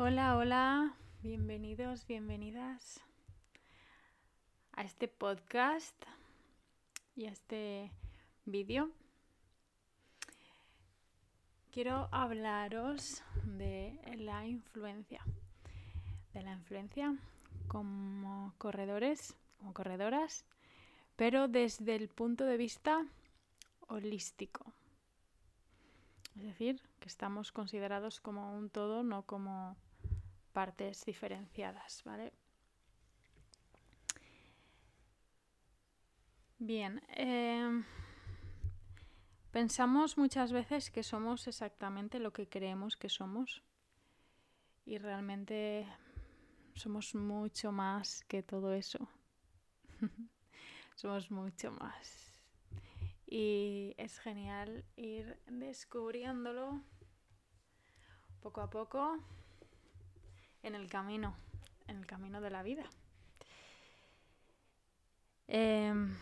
Hola, hola, bienvenidos, bienvenidas a este podcast y a este vídeo. Quiero hablaros de la influencia, de la influencia como corredores, como corredoras, pero desde el punto de vista holístico. Es decir, que estamos considerados como un todo, no como partes diferenciadas, ¿vale? Bien, em, pensamos muchas veces que somos exactamente lo que creemos que somos y realmente somos mucho más que todo eso. somos mucho más. Y es genial ir descubriéndolo poco a poco en el camino, en el camino de la vida. Em,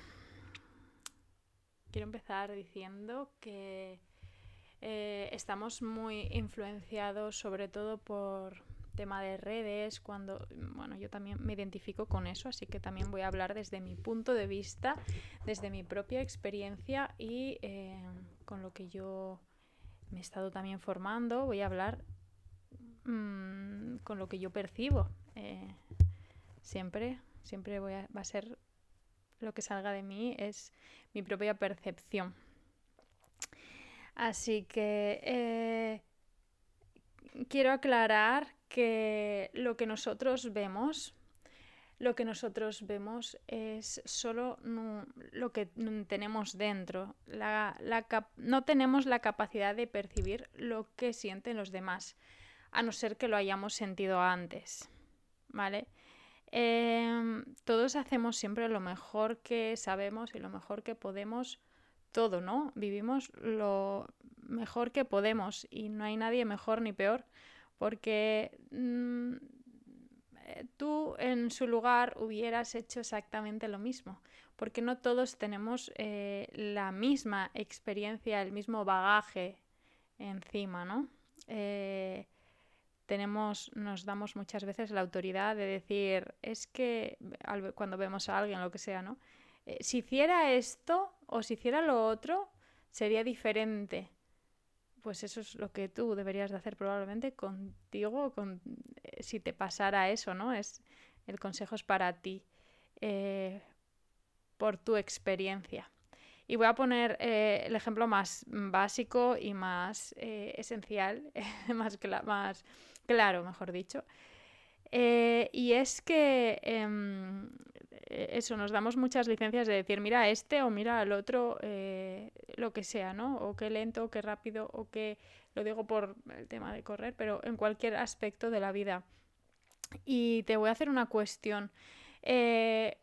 quiero empezar diciendo que eh, estamos muy influenciados sobre todo por tema de redes, cuando, bueno, yo también me identifico con eso, así que también voy a hablar desde mi punto de vista, desde mi propia experiencia y em, con lo que yo me he estado también formando, voy a hablar Mm, con lo que yo percibo. Eh, siempre, siempre voy a, va a ser lo que salga de mí, es mi propia percepción. Así que eh, quiero aclarar que lo que nosotros vemos, lo que nosotros vemos es solo lo que tenemos dentro. no tenemos la capacidad de percibir lo que sienten los demás a no ser que lo hayamos sentido antes, ¿vale? Em, todos hacemos siempre lo mejor que sabemos y lo mejor que podemos, todo, ¿no? Vivimos lo mejor que podemos y no hay nadie mejor ni peor, porque mm, tú en su lugar hubieras hecho exactamente lo mismo, porque no todos tenemos eh, la misma experiencia, el mismo bagaje encima, ¿no? Eh, tenemos, nos damos muchas veces la autoridad de decir, es que cuando vemos a alguien, lo que sea, ¿no? Eh, si hiciera esto o si hiciera lo otro, sería diferente. Pues eso es lo que tú deberías de hacer probablemente contigo, con, eh, si te pasara eso, ¿no? Es, el consejo es para ti, eh, por tu experiencia. Y voy a poner el ejemplo más básico y más esencial, más, más claro, mejor dicho. Eh, y es que em, eso, nos damos muchas licencias de decir, mira este o mira al otro, eh, lo que sea, ¿no? O qué lento, o qué rápido, o qué, lo digo por el tema de correr, pero en cualquier aspecto de la vida. Y te voy a hacer una cuestión. Eh,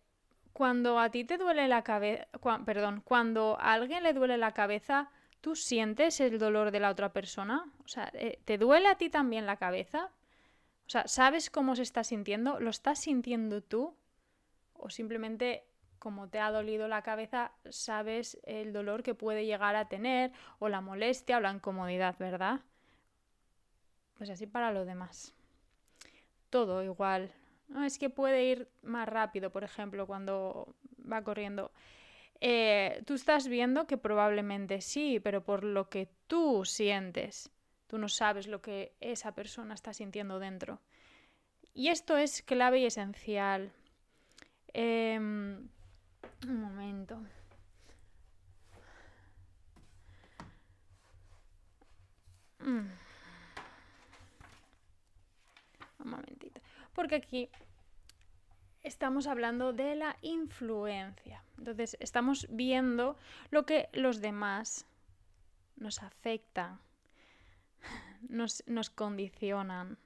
cuando a ti te duele la cabeza, perdón, cuando a alguien le duele la cabeza, ¿Tú sientes el dolor de la otra persona? O sea, eh, ¿te duele a ti también la cabeza? O sea, ¿sabes cómo se está sintiendo? ¿Lo estás sintiendo tú? ¿O simplemente como te ha dolido la cabeza, sabes el dolor que puede llegar a tener, o la molestia, o la incomodidad, ¿verdad? Pues así para lo demás. Todo igual. No, es que puede ir más rápido, por ejemplo, cuando va corriendo. Eh, tú estás viendo que probablemente sí, pero por lo que tú sientes, tú no sabes lo que esa persona está sintiendo dentro. Y esto es clave y esencial. Em, un momento. Mm. Un momentito. Porque aquí estamos hablando de la influencia. Entonces, estamos viendo lo que los demás nos afectan, nos, condicionan.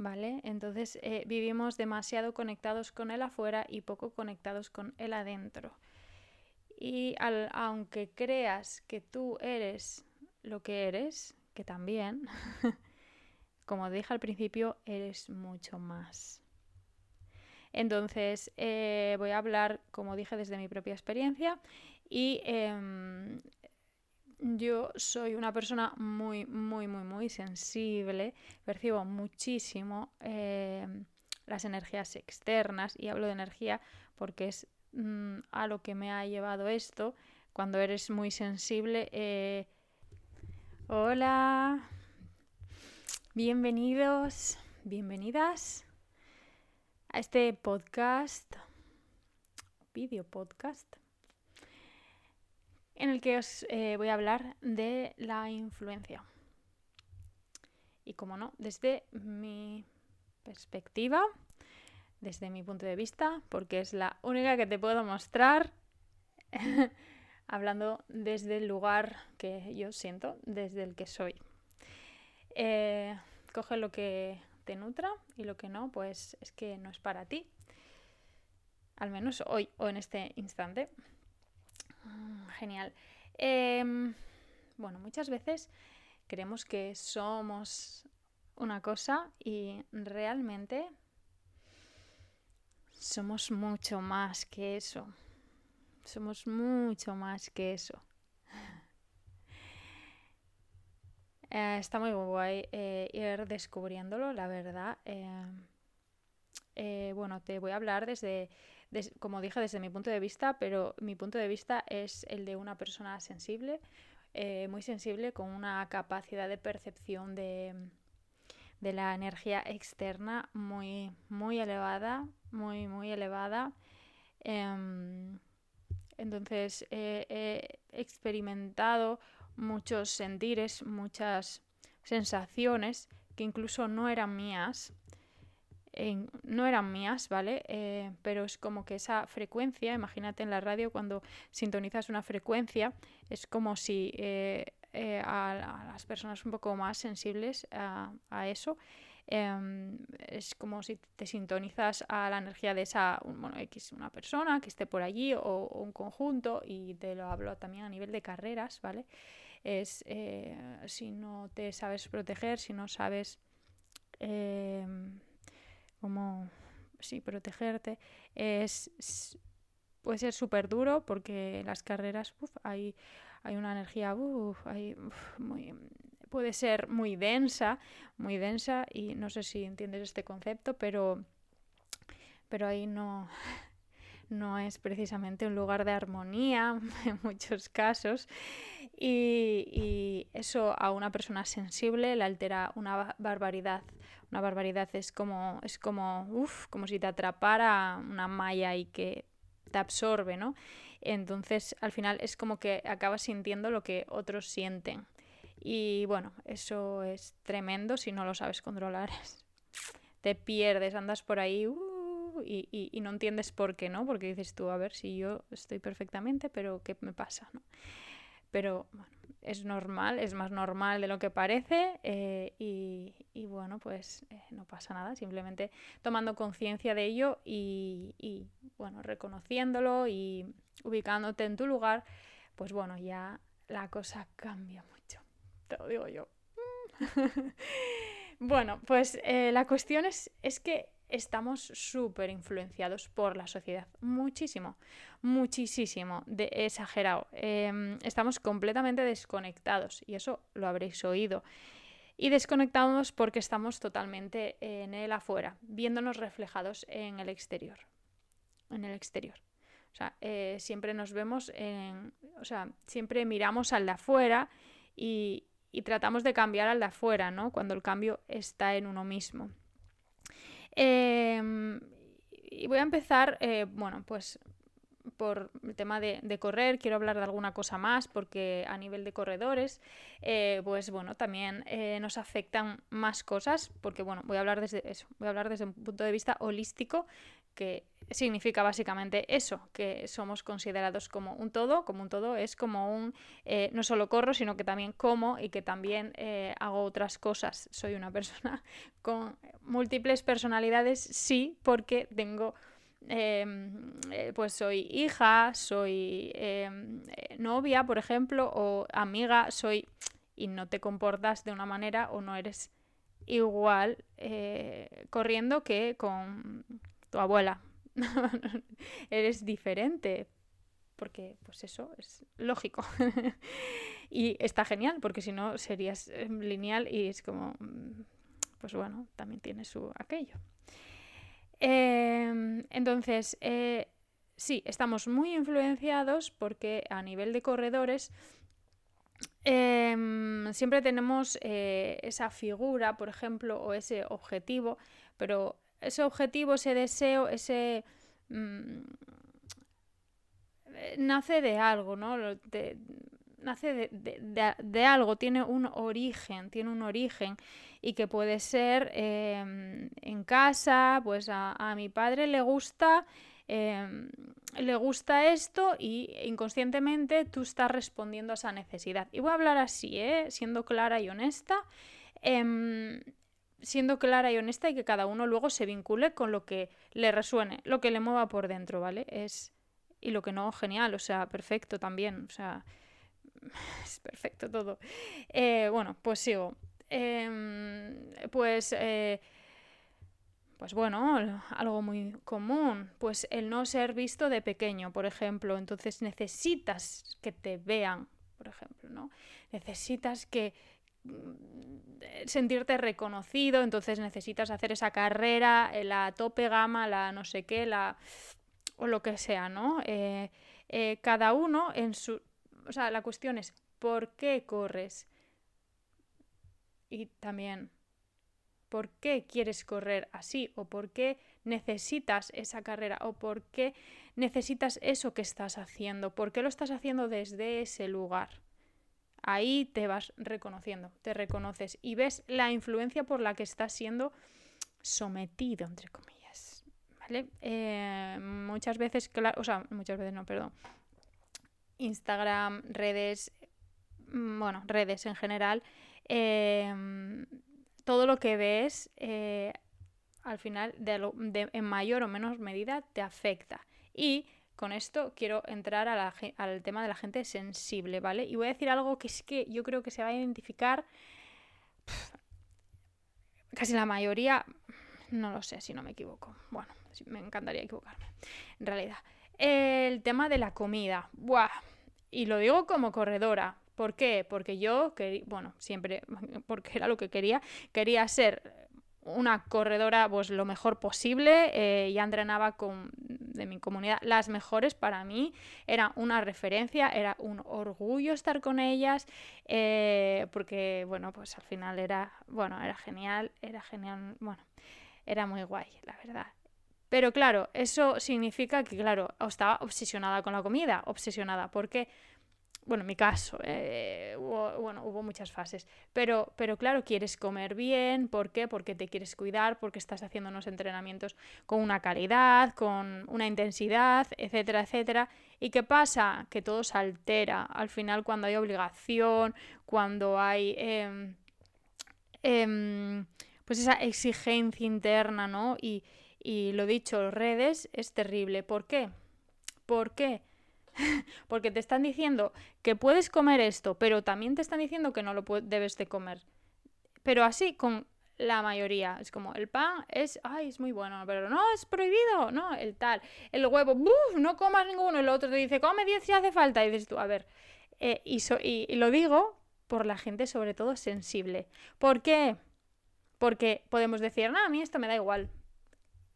¿Vale? Entonces eh, vivimos demasiado conectados con el afuera y poco conectados con el adentro. Y aunque creas que tú eres lo que eres, que también, como dije al principio, eres mucho más. Entonces, eh, voy a hablar, como dije, desde mi propia experiencia y em, yo soy una persona muy, muy, muy, muy sensible, percibo muchísimo eh, las energías externas y hablo de energía porque es mm, a lo que me ha llevado esto. Cuando eres muy sensible... Eh, hola, bienvenidos, bienvenidas este podcast, video podcast en el que os eh, voy a hablar de la influencia. Y como no, desde mi perspectiva, desde mi punto de vista, porque es la única que te puedo mostrar hablando desde el lugar que yo siento, desde el que soy. Eh, coge lo que te nutra y lo que no, pues es que no es para ti. Al menos hoy o en este instante. Mm, genial. Em, bueno, muchas veces creemos que somos una cosa y realmente somos mucho más que eso. Somos mucho más que eso. Eh, está muy guay eh, ir descubriéndolo, la verdad. Eh, bueno, te voy a hablar desde como dije, desde mi punto de vista, pero mi punto de vista es el de una persona sensible, muy sensible, con una capacidad de percepción de, la energía externa muy, muy elevada, muy, muy elevada. Em, entonces he experimentado muchos sentires, muchas sensaciones que incluso no eran mías, no eran mías, ¿vale? Eh, pero es como que esa frecuencia, imagínate en la radio cuando sintonizas una frecuencia, es como si eh, eh, a, las personas un poco más sensibles a, eso, em, es como si te sintonizas a la energía de esa, bueno, X, una persona que esté por allí o, un conjunto, y te lo hablo también a nivel de carreras, ¿vale? Es si no te sabes proteger, si no sabes em, como sí, protegerte, es, puede ser súper duro porque las carreras hay, hay una energía, hay, muy, puede ser muy densa, muy densa y no sé si entiendes este concepto, pero, pero ahí no, no es precisamente un lugar de armonía en muchos casos y, eso a una persona sensible le altera una barbaridad. Una barbaridad es como, es como, como si te atrapara una malla y que te absorbe, ¿no? Entonces al final es como que acabas sintiendo lo que otros sienten. Y bueno, eso es tremendo si no lo sabes controlar. Te pierdes, andas por ahí. Uh, y, no entiendes por qué, ¿no? Porque dices tú, a ver si yo estoy perfectamente, pero ¿qué me pasa? ¿no? Pero es normal, es más normal de lo que parece eh, y, bueno, pues eh, no pasa nada, simplemente tomando conciencia de ello y, y, bueno, reconociéndolo y ubicándote en tu lugar, pues bueno, ya la cosa cambia mucho, te lo digo yo. bueno, pues eh, la cuestión es, es que estamos súper influenciados por la sociedad. Muchísimo, muchísimo, de, exagerado. Em, estamos completamente desconectados y eso lo habréis oído. Y desconectados porque estamos totalmente en el afuera, viéndonos reflejados en el exterior. En el exterior. O sea, eh, siempre nos vemos en. O sea, siempre miramos al de afuera y, y tratamos de cambiar al de afuera, ¿no? Cuando el cambio está en uno mismo. Em, y voy a empezar, eh, bueno, pues por el tema de, correr, quiero hablar de alguna cosa más porque a nivel de corredores, eh, pues bueno, también eh, nos afectan más cosas porque bueno, voy a hablar desde eso, voy a hablar desde un punto de vista holístico que significa básicamente eso, que somos considerados como un todo, como un todo es como un, eh, no solo corro, sino que también como y que también eh, hago otras cosas. Soy una persona con múltiples personalidades, sí, porque tengo, em, eh, pues soy hija, soy em, novia, por ejemplo, o amiga, soy, y no te comportas de una manera o no eres igual corriendo que con tu abuela. Eres diferente. porque pues eso es lógico. y está genial, porque si no serías em, lineal y es como, mm, pues bueno, también tiene su aquello. Em, entonces, eh, sí, estamos muy influenciados porque a nivel de corredores em, siempre tenemos eh, esa figura, por ejemplo, o ese objetivo, pero ese objetivo, ese deseo, ese... Mm, nace de algo, ¿no? nace de, algo, tiene un origen, tiene un origen y que puede ser em, en casa, pues a, mi padre le gusta, em, le gusta esto y inconscientemente tú estás respondiendo a esa necesidad. Y voy a hablar así, ¿eh? siendo clara y honesta. Siendo clara y honesta y que cada uno luego se vincule con lo que le resuene, lo que le mueva por dentro, ¿vale? Es y lo que no, genial, o sea, perfecto también, o sea, es perfecto todo. Eh, bueno, pues sigo. Em, pues, eh, pues bueno, algo muy común, pues el no ser visto de pequeño, por ejemplo, entonces necesitas que te vean, por ejemplo, ¿no? Necesitas que sentirte reconocido, entonces necesitas hacer esa carrera, la tope gama, la no sé qué, la o lo que sea, ¿no? Eh, eh, cada uno en su... O sea, la cuestión es, ¿por qué corres? Y también, ¿por qué quieres correr así? ¿O por qué necesitas esa carrera? ¿O por qué necesitas eso que estás haciendo? ¿Por qué lo estás haciendo desde ese lugar? Ahí te vas reconociendo, te reconoces y ves la influencia por la que estás siendo sometido, entre comillas. Eh, muchas veces, claro, o sea, muchas veces no, perdón. Instagram, redes, mm, bueno, redes en general, em, todo lo que ves eh, al final en mayor o menos medida te afecta. Y con esto quiero entrar al tema de la gente sensible, ¿vale? Y voy a decir algo que es que yo creo que se va a identificar casi la mayoría, no lo sé si no me equivoco. Bueno, me encantaría equivocarme, en realidad. El tema de la comida. Buah. Y lo digo como corredora. ¿Por qué? Porque yo, quería, bueno, siempre, porque era lo que quería, quería ser una corredora pues lo mejor posible. Eh, ya entrenaba con, de mi comunidad las mejores para mí. Era una referencia, era un orgullo estar con ellas. Eh, porque, bueno, pues al final era, bueno, era genial, era genial, bueno, era muy guay, la verdad. Pero claro, eso significa que, claro, estaba obsesionada con la comida, obsesionada, porque, bueno, en mi caso, eh, hubo, bueno, hubo muchas fases, pero, pero claro, quieres comer bien, ¿por qué? Porque te quieres cuidar, porque estás haciendo unos entrenamientos con una calidad, con una intensidad, etcétera, etcétera. ¿Y qué pasa? Que todo se altera. Al final, cuando hay obligación, cuando hay... Em, em, pues esa exigencia interna, ¿no? Y, y lo dicho, redes es terrible. ¿Por qué? ¿Por qué? Porque te están diciendo que puedes comer esto, pero también te están diciendo que no lo debes de comer. Pero así con la mayoría. Es como, el pan es, ay, es muy bueno, pero no, es prohibido, no, el tal. El huevo, ¡buf! no comas ninguno. El otro te dice, come 10 si hace falta. Y dices tú, a ver, eh, y, lo digo por la gente sobre todo sensible. ¿Por qué? Porque podemos decir, no, a mí esto me da igual.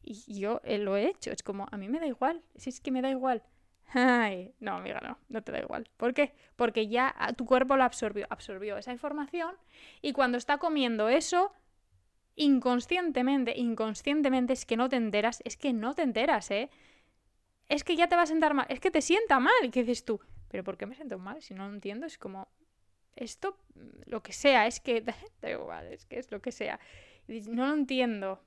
Y yo eh, lo he hecho. Es como, a mí me da igual. Si es que me da igual. No, amiga, no, no te da igual. ¿Por qué? Porque ya tu cuerpo lo absorbió, absorbió esa información y cuando está comiendo eso, inconscientemente, inconscientemente es que no te enteras, es que no te enteras, ¿eh? Es que ya te va a sentar mal, es que te sienta mal. ¿Y qué dices tú? ¿Pero por qué me siento mal? Si no lo entiendo, es como, esto, lo que sea, es que, da igual, es que es lo que sea. no lo entiendo.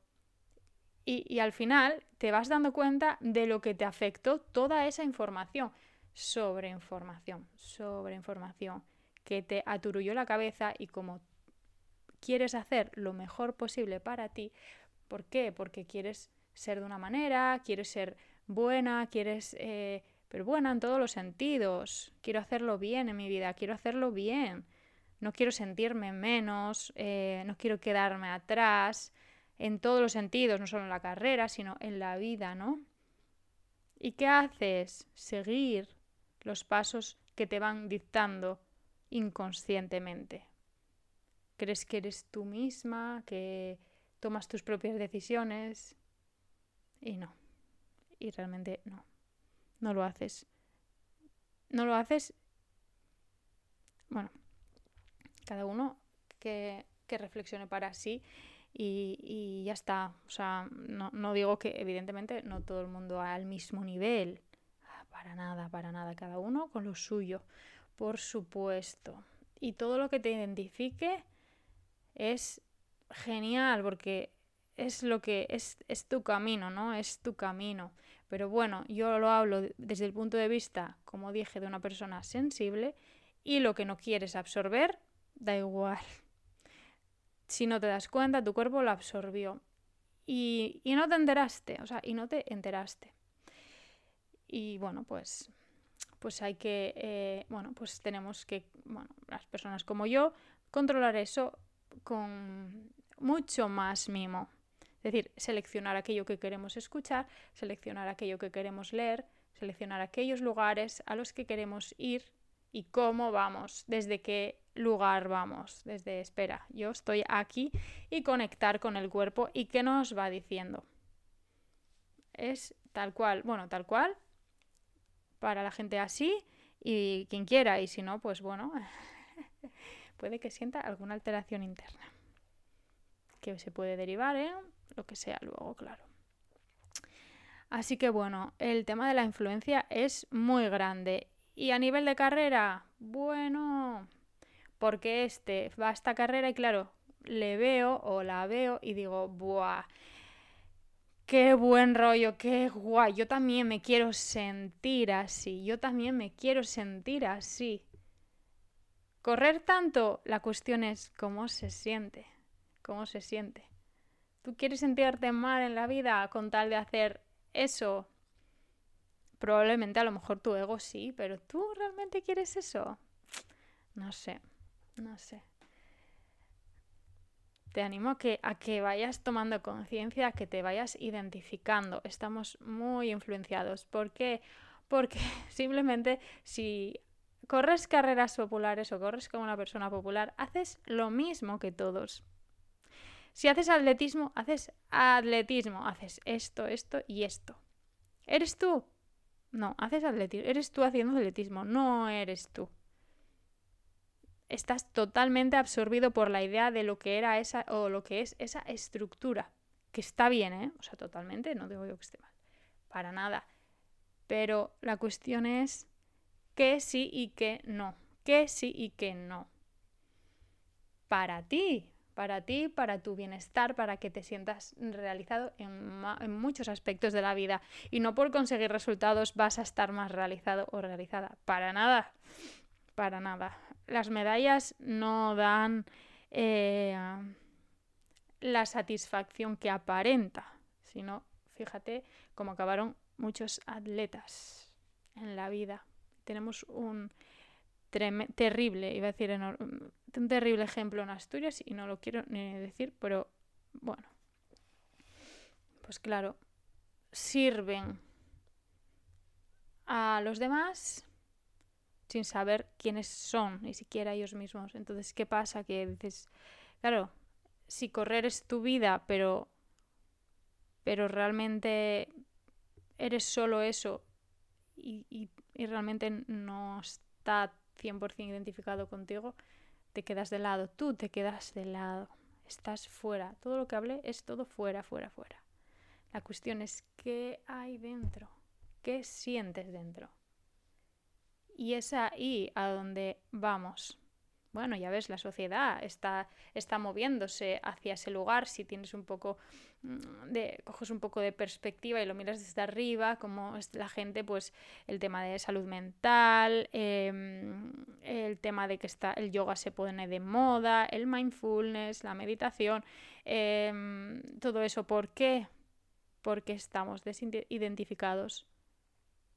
Y, al final te vas dando cuenta de lo que te afectó toda esa información. Sobre información, sobre información, que te aturulló la cabeza y como quieres hacer lo mejor posible para ti, ¿por qué? Porque quieres ser de una manera, quieres ser buena, quieres... Eh, pero buena en todos los sentidos. Quiero hacerlo bien en mi vida, quiero hacerlo bien. No quiero sentirme menos, eh, no quiero quedarme atrás, en todos los sentidos, no solo en la carrera, sino en la vida, ¿no? ¿Y qué haces? Seguir los pasos que te van dictando inconscientemente. Crees que eres tú misma, que tomas tus propias decisiones y no. Y realmente no. No lo haces. No lo haces. Bueno, cada uno que, reflexione para sí y, ya está. O sea, no, no digo que evidentemente no todo el mundo al mismo nivel. Para nada, para nada. Cada uno con lo suyo. Por supuesto. Y todo lo que te identifique es genial porque es lo que es, es tu camino, ¿no? Es tu camino. Pero bueno, yo lo hablo desde el punto de vista, como dije, de una persona sensible y lo que no quieres absorber, da igual. Si no te das cuenta, tu cuerpo lo absorbió. Y, y no te enteraste, o sea, y no te enteraste. Y bueno, pues, pues hay que, eh, bueno, pues tenemos que, bueno, las personas como yo, controlar eso con mucho más mimo. Es decir, seleccionar aquello que queremos escuchar, seleccionar aquello que queremos leer, seleccionar aquellos lugares a los que queremos ir y cómo vamos, desde qué lugar vamos, desde espera, yo estoy aquí y conectar con el cuerpo y qué nos va diciendo. Es tal cual, bueno, tal cual, para la gente así y quien quiera, y si no, pues bueno, puede que sienta alguna alteración interna que se puede derivar en lo que sea luego, claro. Así que bueno, el tema de la influencia es muy grande. Y a nivel de carrera, bueno, porque este va a esta carrera y claro, le veo o la veo y digo, ¡buah! Qué buen rollo, qué guay. Yo también me quiero sentir así. Yo también me quiero sentir así. Correr tanto, la cuestión es cómo se siente cómo se siente. ¿Tú quieres sentirte mal en la vida con tal de hacer eso? Probablemente a lo mejor tu ego sí, pero ¿tú realmente quieres eso? No sé, no sé. Te animo a que, a que vayas tomando conciencia, a que te vayas identificando. Estamos muy influenciados. ¿Por qué? Porque simplemente si corres carreras populares o corres como una persona popular, haces lo mismo que todos. Si haces atletismo, haces atletismo, haces esto, esto y esto. ¿Eres tú? No, haces atletismo. Eres tú haciendo atletismo, no eres tú. Estás totalmente absorbido por la idea de lo que era esa o lo que es esa estructura. Que está bien, ¿eh? O sea, totalmente, no digo yo que esté mal. Para nada. Pero la cuestión es qué sí y qué no. ¿Qué sí y qué no? Para ti, para ti, para tu bienestar, para que te sientas realizado en, muchos aspectos de la vida. Y no por conseguir resultados vas a estar más realizado o realizada. Para nada. Para nada. Las medallas no dan eh, la satisfacción que aparenta, sino fíjate cómo acabaron muchos atletas en la vida. Tenemos un terrible, iba a decir un terrible ejemplo en Asturias y no lo quiero ni decir, pero bueno, pues claro, sirven a los demás sin saber quiénes son, ni siquiera ellos mismos. Entonces, ¿qué pasa? Que dices, claro, si correr es tu vida, pero, pero realmente eres solo eso y, y, y realmente no está 100% identificado contigo, te quedas de lado, tú te quedas de lado, estás fuera, todo lo que hablé es todo fuera, fuera, fuera. La cuestión es qué hay dentro, qué sientes dentro. Y es ahí a donde vamos bueno, ya ves, la sociedad está, está moviéndose hacia ese lugar. Si tienes un poco mm, de, coges un poco de perspectiva y lo miras desde arriba, como la gente, pues el tema de salud mental, em, el tema de que está, el yoga se pone de moda, el mindfulness, la meditación, em, todo eso. ¿Por qué? Porque estamos desidentificados,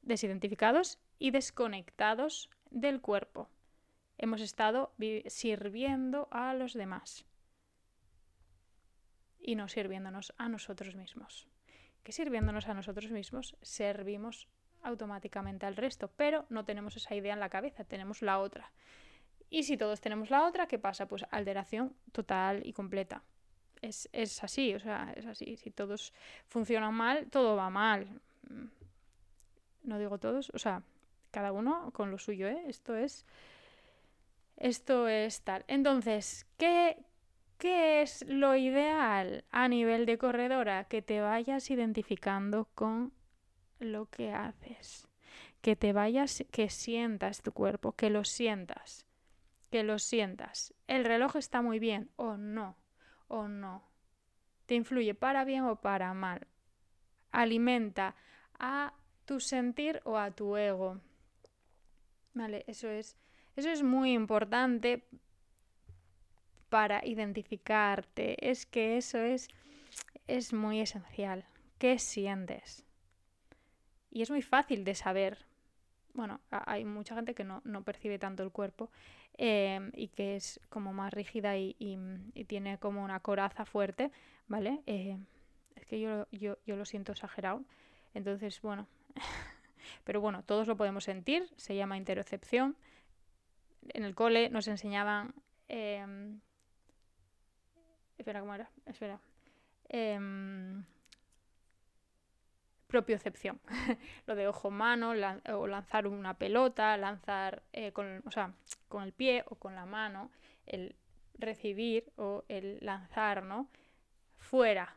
desidentificados y desconectados del cuerpo hemos estado sirviendo a los demás y no sirviéndonos a nosotros mismos. Que sirviéndonos a nosotros mismos servimos automáticamente al resto, pero no tenemos esa idea en la cabeza, tenemos la otra. Y si todos tenemos la otra, ¿qué pasa? Pues alteración total y completa. Es, es así, o sea, es así. Si todos funcionan mal, todo va mal. No digo todos, o sea, cada uno con lo suyo, ¿eh? Esto es. Esto es tal. Entonces, ¿qué, ¿qué es lo ideal a nivel de corredora? Que te vayas identificando con lo que haces. Que te vayas, que sientas tu cuerpo, que lo sientas. Que lo sientas. El reloj está muy bien o no, o no. Te influye para bien o para mal. Alimenta a tu sentir o a tu ego. Vale, eso es, eso es muy importante para identificarte. Es que eso es, es muy esencial. ¿Qué sientes? Y es muy fácil de saber. Bueno, hay mucha gente que no, percibe tanto el cuerpo em, y que es como más rígida y, tiene como una coraza fuerte, ¿vale? Eh, es que yo, yo, yo lo siento exagerado. Entonces, bueno, pero bueno, todos lo podemos sentir, se llama interocepción. En el cole nos enseñaban... Em, espera, ¿cómo era? Espera. Eh, propiocepción. lo de ojo-mano, o lanzar una pelota, lanzar eh, con, o sea, con el pie o con la mano, el recibir o el lanzar, ¿no? Fuera.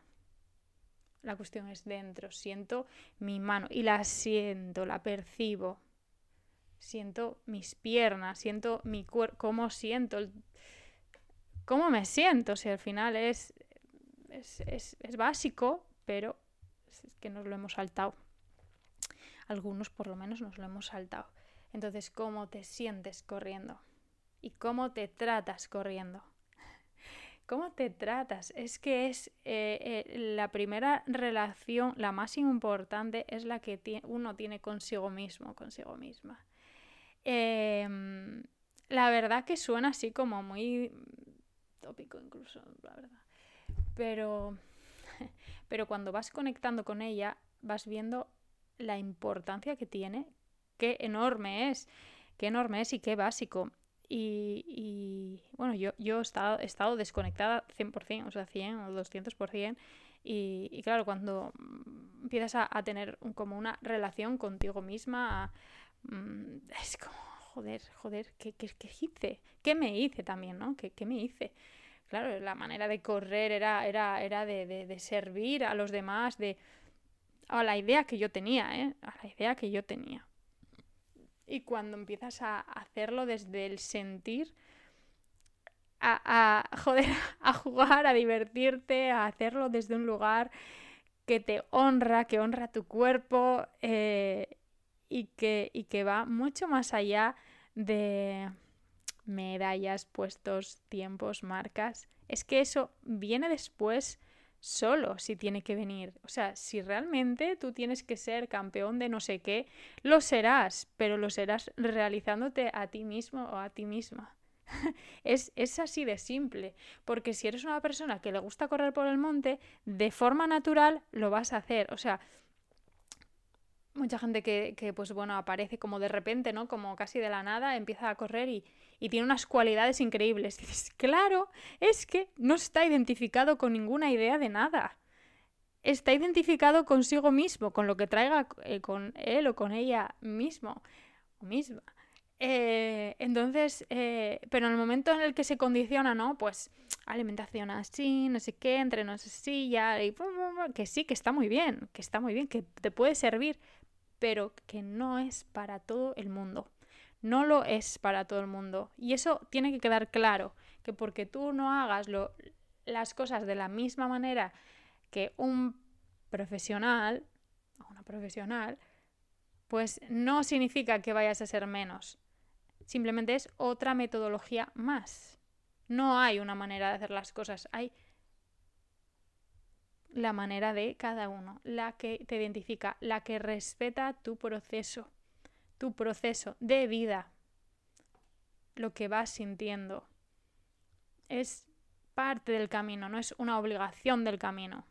La cuestión es dentro. Siento mi mano y la siento, la percibo. Siento mis piernas, siento mi cuerpo, cómo siento, cómo me siento. Si al final es, es, es básico, pero es que nos lo hemos saltado. Algunos por lo menos nos lo hemos saltado. Entonces, ¿cómo te sientes corriendo? ¿Y cómo te tratas corriendo? ¿Cómo te tratas? Es que es eh, eh, la primera relación, la más importante, es la que uno tiene consigo mismo, consigo misma. Em, la verdad que suena así como muy tópico incluso, la verdad. Pero pero cuando vas conectando con ella, vas viendo la importancia que tiene, qué enorme es, qué enorme es y qué básico. Y, bueno, yo, yo he, estado, he estado desconectada 100%, o sea, 100 o 200%. Y, y claro, cuando empiezas a, tener como una relación contigo misma, mm, es como, joder, joder, ¿qué, qué, qué hice? ¿Qué me hice también, no? ¿Qué, qué me hice? claro, la manera de correr era, era, era de, servir a los demás, de a la idea que yo tenía, ¿eh? A la idea que yo tenía. Y cuando empiezas a hacerlo desde el sentir, a, joder, a jugar, a divertirte, a hacerlo desde un lugar que te honra, que honra tu cuerpo eh, y, que, y que va mucho más allá de, medallas, puestos, tiempos, marcas. Es que eso viene después solo si tiene que venir. O sea, si realmente tú tienes que ser campeón de no sé qué, lo serás, pero lo serás realizándote a ti mismo o a ti misma. es, es así de simple, porque si eres una persona que le gusta correr por el monte, de forma natural lo vas a hacer. O sea, mucha gente que, que, pues bueno, aparece como de repente, ¿no? Como casi de la nada, empieza a correr y, y tiene unas cualidades increíbles. dices, claro, es que no está identificado con ninguna idea de nada. Está identificado consigo mismo, con lo que traiga eh, con él o con ella mismo o misma. Eh, entonces, eh, pero en el momento en el que se condiciona, ¿no? Pues alimentación así, no sé qué, entrenos así, ya, y, que sí, que está muy bien, que está muy bien, que te puede servir, pero que no es para todo el mundo. No lo es para todo el mundo. Y eso tiene que quedar claro, que porque tú no hagas las cosas de la misma manera que un profesional una profesional, pues no significa que vayas a ser menos. Simplemente es otra metodología más. No hay una manera de hacer las cosas, hay la manera de cada uno, la que te identifica, la que respeta tu proceso tu proceso de vida, lo que vas sintiendo. Es parte del camino, no es una obligación del camino.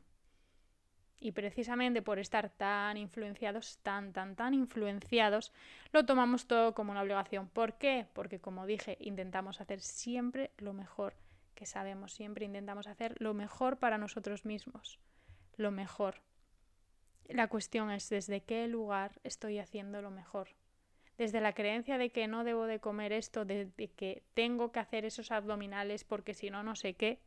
Y precisamente por estar tan influenciados, tan, tan, tan influenciados, lo tomamos todo como una obligación. ¿Por qué? Porque como dije, intentamos hacer siempre lo mejor que sabemos, siempre intentamos hacer lo mejor para nosotros mismos, lo mejor. La cuestión es desde qué lugar estoy haciendo lo mejor. Desde la creencia de que no debo de comer esto, de, que tengo que hacer esos abdominales porque si no, no sé qué.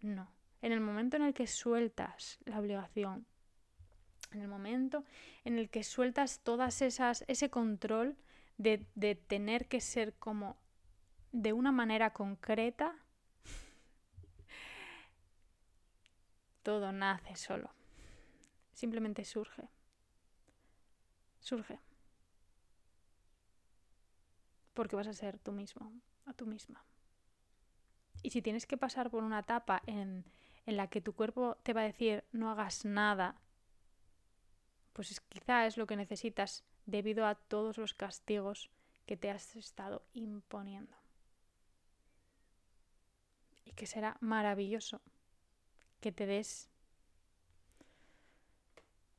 No en el momento en el que sueltas la obligación, en el momento en el que sueltas todas esas, ese control de, de tener que ser como de una manera concreta, todo nace solo. Simplemente surge. Surge. Porque vas a ser tú mismo, a tú misma. Y si tienes que pasar por una etapa en en la que tu cuerpo te va a decir no hagas nada, pues es, quizá es lo que necesitas debido a todos los castigos que te has estado imponiendo. Y que será maravilloso que te des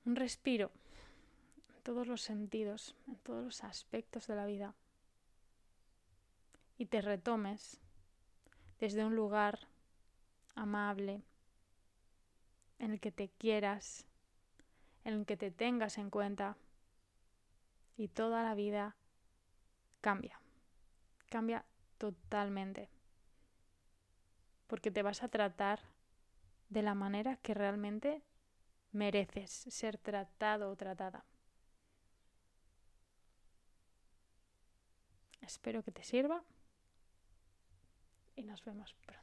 un respiro en todos los sentidos, en todos los aspectos de la vida. Y te retomes desde un lugar amable, en el que te quieras, en el que te tengas en cuenta y toda la vida cambia, cambia totalmente, porque te vas a tratar de la manera que realmente mereces ser tratado o tratada. Espero que te sirva y nos vemos pronto.